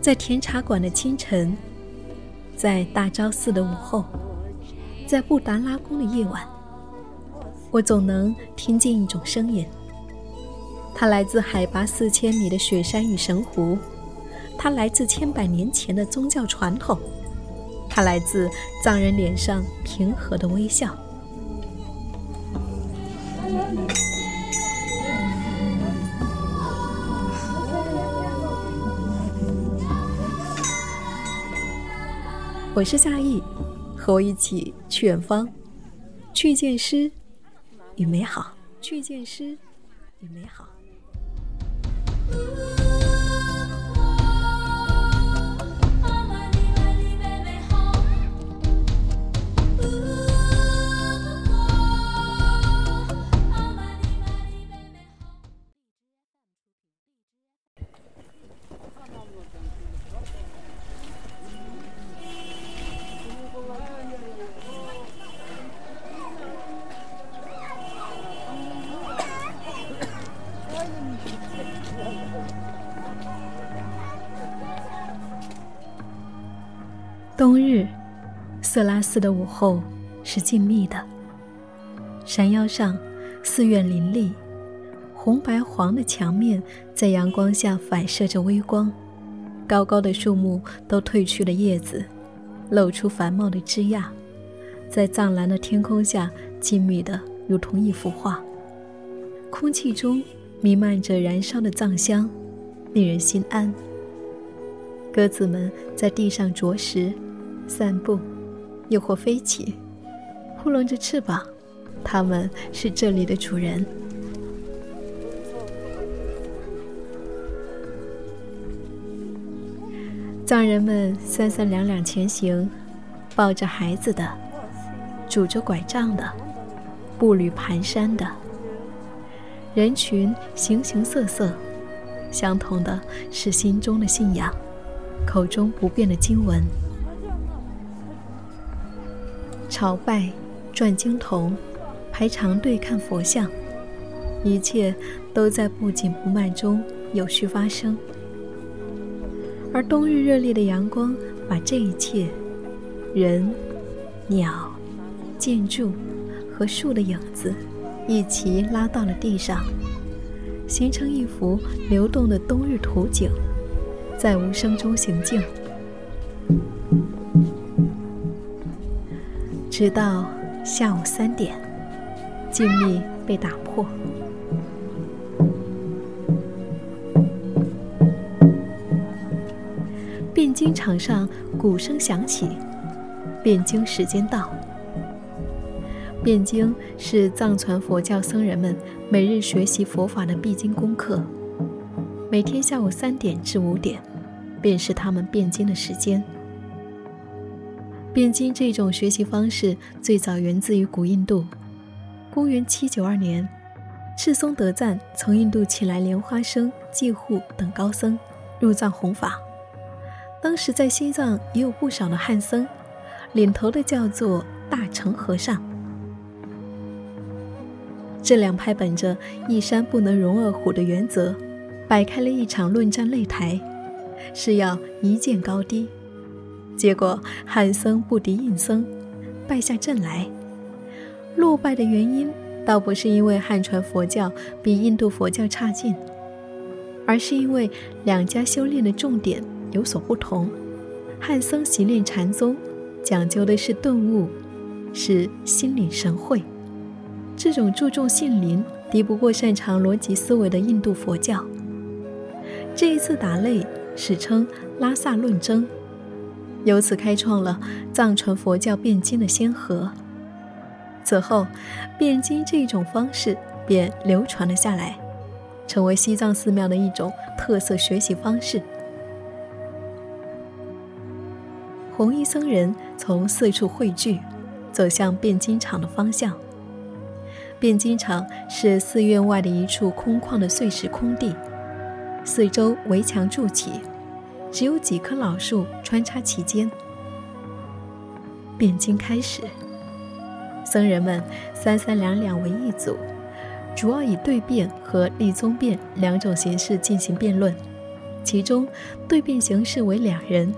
在甜茶馆的清晨，在大昭寺的午后，在布达拉宫的夜晚，我总能听见一种声音。它来自海拔四千米的雪山与神湖，它来自千百年前的宗教传统，它来自藏人脸上平和的微笑。我是夏意，和我一起去远方，去见诗与美好，去见诗与美好。冬日，色拉寺的午后是静谧的。山腰上，寺院林立，红白黄的墙面在阳光下反射着微光。高高的树木都褪去了叶子，露出繁茂的枝桠，在藏蓝的天空下静谧的如同一幅画。空气中弥漫着燃烧的藏香，令人心安。鸽子们在地上啄食。散步，又或飞起，扑棱着翅膀。他们是这里的主人。藏人们三三两两前行，抱着孩子的，拄着拐杖的，步履蹒跚的。人群形形色色，相同的是心中的信仰，口中不变的经文。朝拜、转经筒、排长队看佛像，一切都在不紧不慢中有序发生。而冬日热烈的阳光把这一切——人、鸟、建筑和树的影子——一齐拉到了地上，形成一幅流动的冬日图景，在无声中行进。直到下午三点，静谧被打破。辩经场上鼓声响起，辩经时间到。辩经是藏传佛教僧人们每日学习佛法的必经功课，每天下午三点至五点，便是他们辩经的时间。辩经这种学习方式最早源自于古印度。公元792年，赤松德赞从印度请来莲花生、季护等高僧入藏弘法。当时在西藏也有不少的汉僧，领头的叫做大乘和尚。这两派本着“一山不能容二虎”的原则，摆开了一场论战擂台，是要一见高低。结果汉僧不敌印僧，败下阵来。落败的原因倒不是因为汉传佛教比印度佛教差劲，而是因为两家修炼的重点有所不同。汉僧习练禅宗，讲究的是顿悟，是心领神会。这种注重性灵，敌不过擅长逻辑思维的印度佛教。这一次打擂，史称拉萨论争。由此开创了藏传佛教辩经的先河。此后，辩经这一种方式便流传了下来，成为西藏寺庙的一种特色学习方式。红衣僧人从四处汇聚，走向辩经场的方向。辩经场是寺院外的一处空旷的碎石空地，四周围墙筑起。只有几棵老树穿插其间。辩经开始，僧人们三三两两为一组，主要以对辩和立宗辩两种形式进行辩论，其中对辩形式为两人，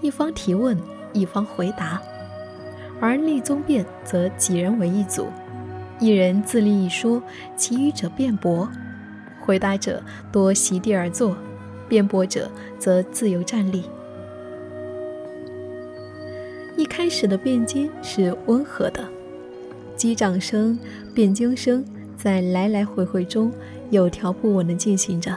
一方提问，一方回答；而立宗辩则几人为一组，一人自立一说，其余者辩驳，回答者多席地而坐，辩驳者则自由站立。一开始的辩经是温和的，击掌声、辩经声。在来来回回中有条不紊地进行着，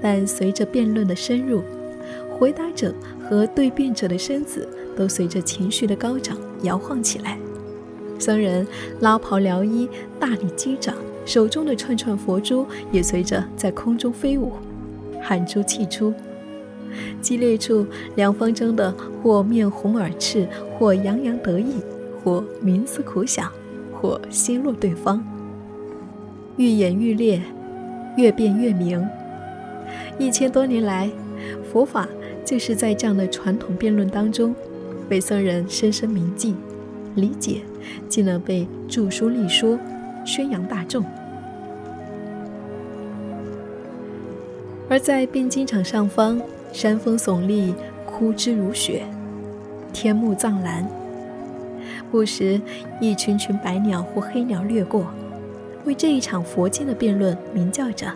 但随着辩论的深入，回答者和对辩者的身子都随着情绪的高涨摇晃起来。僧人拉袍撩衣，大力击掌，手中的串串佛珠也随着在空中飞舞，汗珠气出。激烈处，两方争得或面红耳赤，或洋洋得意，或冥思苦想，或奚落对方。愈演愈烈，越辩越明。一千多年来，佛法就是在这样的传统辩论当中，被僧人深深铭记、理解，进而被著书立说、宣扬大众。而在汴京场上方，山峰耸立，枯枝如雪，天幕藏蓝，不时一群群白鸟或黑鸟掠过。为这一场佛经的辩论鸣叫着。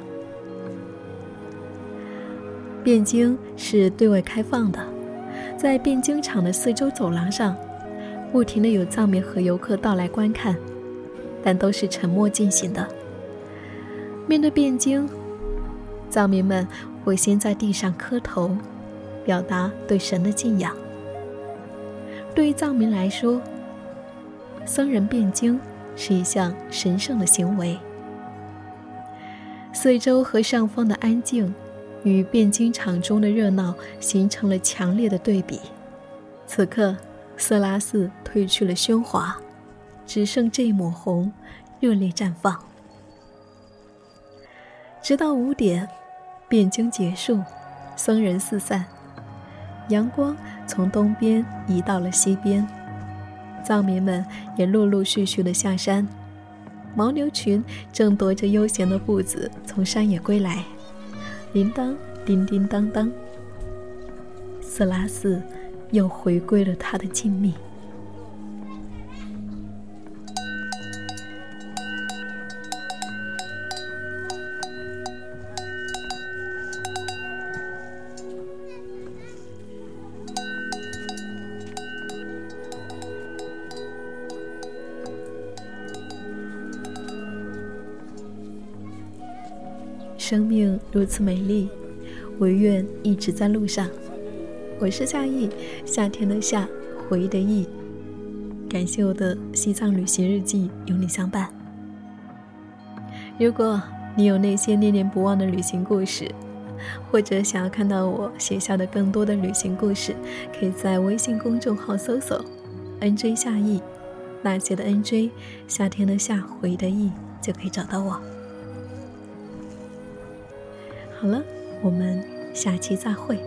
汴京是对外开放的，在汴京场的四周走廊上，不停的有藏民和游客到来观看，但都是沉默进行的。面对辩经，藏民们会先在地上磕头，表达对神的敬仰。对于藏民来说，僧人辩经。是一项神圣的行为。四周和上方的安静，与辩经场中的热闹形成了强烈的对比。此刻，色拉寺褪去了喧哗，只剩这一抹红，热烈绽放。直到五点，辩经结束，僧人四散，阳光从东边移到了西边。藏民们也陆陆续续的下山，牦牛群正踱着悠闲的步子从山野归来，铃铛叮叮当当，色拉寺又回归了它的静谧。生命如此美丽，唯愿一直在路上。我是夏意，夏天的夏，回忆的忆。感谢我的西藏旅行日记有你相伴。如果你有那些念念不忘的旅行故事，或者想要看到我写下的更多的旅行故事，可以在微信公众号搜索 “nj 夏意”，那些的 nj，夏天的夏，回忆的忆，就可以找到我。好了，我们下期再会。